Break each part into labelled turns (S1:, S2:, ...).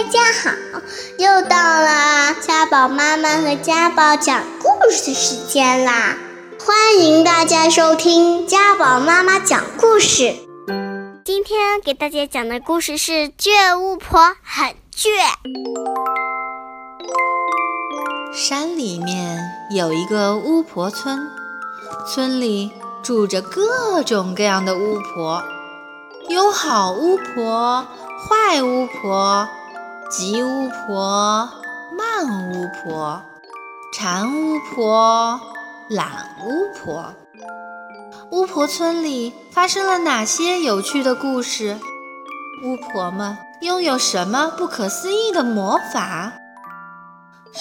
S1: 大家好，又到了家宝妈妈和家宝讲故事时间啦！欢迎大家收听家宝妈妈讲故事。今天给大家讲的故事是《倔巫婆很倔》。
S2: 山里面有一个巫婆村，村里住着各种各样的巫婆，有好巫婆、坏巫婆。急巫婆、慢巫婆、馋巫婆、懒巫婆，巫婆村里发生了哪些有趣的故事？巫婆们拥有什么不可思议的魔法？嘘，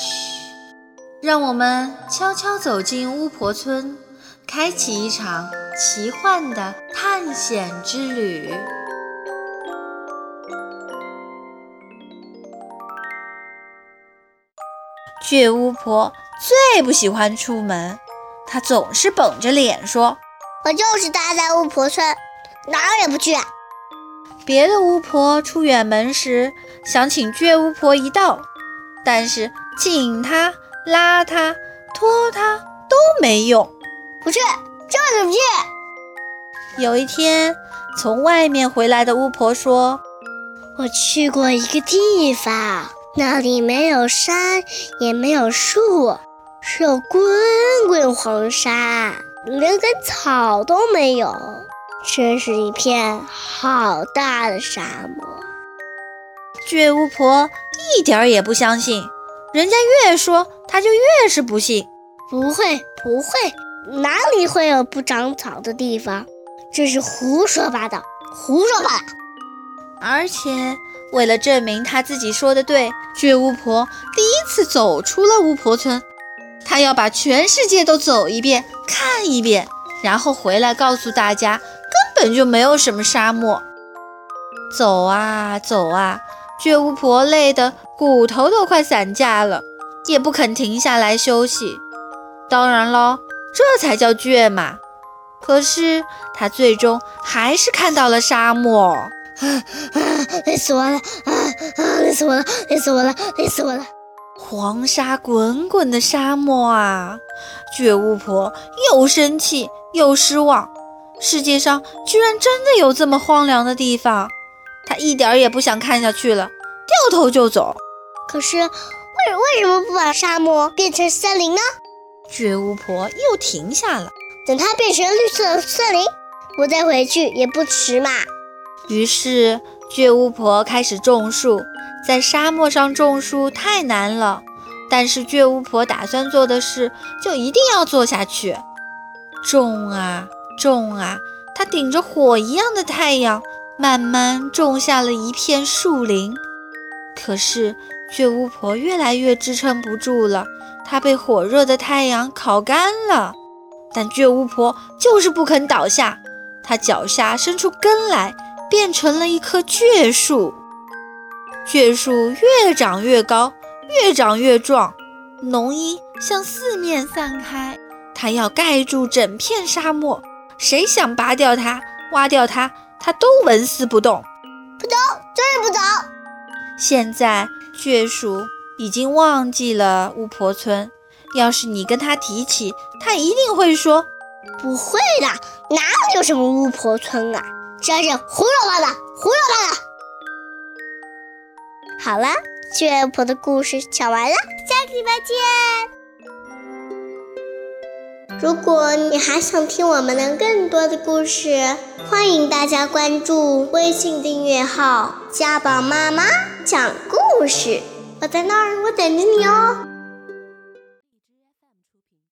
S2: 让我们悄悄走进巫婆村，开启一场奇幻的探险之旅。倔巫婆最不喜欢出门，她总是绷着脸说：“
S1: 我就是待在巫婆村，哪儿也不去。”
S2: 别的巫婆出远门时想请倔巫婆一道，但是请她、拉她、拖她都没用。
S1: 不去，就是不去。
S2: 有一天，从外面回来的巫婆说：“
S1: 我去过一个地方。”那里没有山，也没有树，只有滚滚黄沙，连根草都没有，真是一片好大的沙漠。
S2: 倔巫婆一点也不相信，人家越说，她就越是不信。
S1: 不会，不会，哪里会有不长草的地方？这是胡说八道，胡说八道。
S2: 而且。为了证明他自己说的对，倔巫婆第一次走出了巫婆村。她要把全世界都走一遍，看一遍，然后回来告诉大家，根本就没有什么沙漠。走啊走啊，倔巫婆累得骨头都快散架了，也不肯停下来休息。当然了，这才叫倔嘛。可是她最终还是看到了沙漠。啊
S1: 啊！累死我了！啊啊！累死我了！累死我了！累死我了！
S2: 黄沙滚滚的沙漠啊！倔巫婆又生气又失望。世界上居然真的有这么荒凉的地方，她一点也不想看下去了，掉头就走。
S1: 可是，为为什么不把沙漠变成森林呢？
S2: 倔巫婆又停下了。
S1: 等它变成绿色森林，我再回去也不迟嘛。
S2: 于是，倔巫婆开始种树。在沙漠上种树太难了，但是倔巫婆打算做的事就一定要做下去。种啊种啊，她顶着火一样的太阳，慢慢种下了一片树林。可是，倔巫婆越来越支撑不住了，她被火热的太阳烤干了。但倔巫婆就是不肯倒下，她脚下伸出根来。变成了一棵倔树，倔树越长越高，越长越壮，浓荫向四面散开，它要盖住整片沙漠。谁想拔掉它、挖掉它，它都纹丝不动。
S1: 不走，就是不走。
S2: 现在倔树已经忘记了巫婆村，要是你跟他提起，他一定会说：“
S1: 不会的，哪里有什么巫婆村啊？”真是胡说八道，胡说八道！好了，倔婆的故事讲完了，下个礼拜见。如果你还想听我们的更多的故事，欢迎大家关注微信订阅号“家宝妈妈讲故事”，我在那儿，我等着你哦。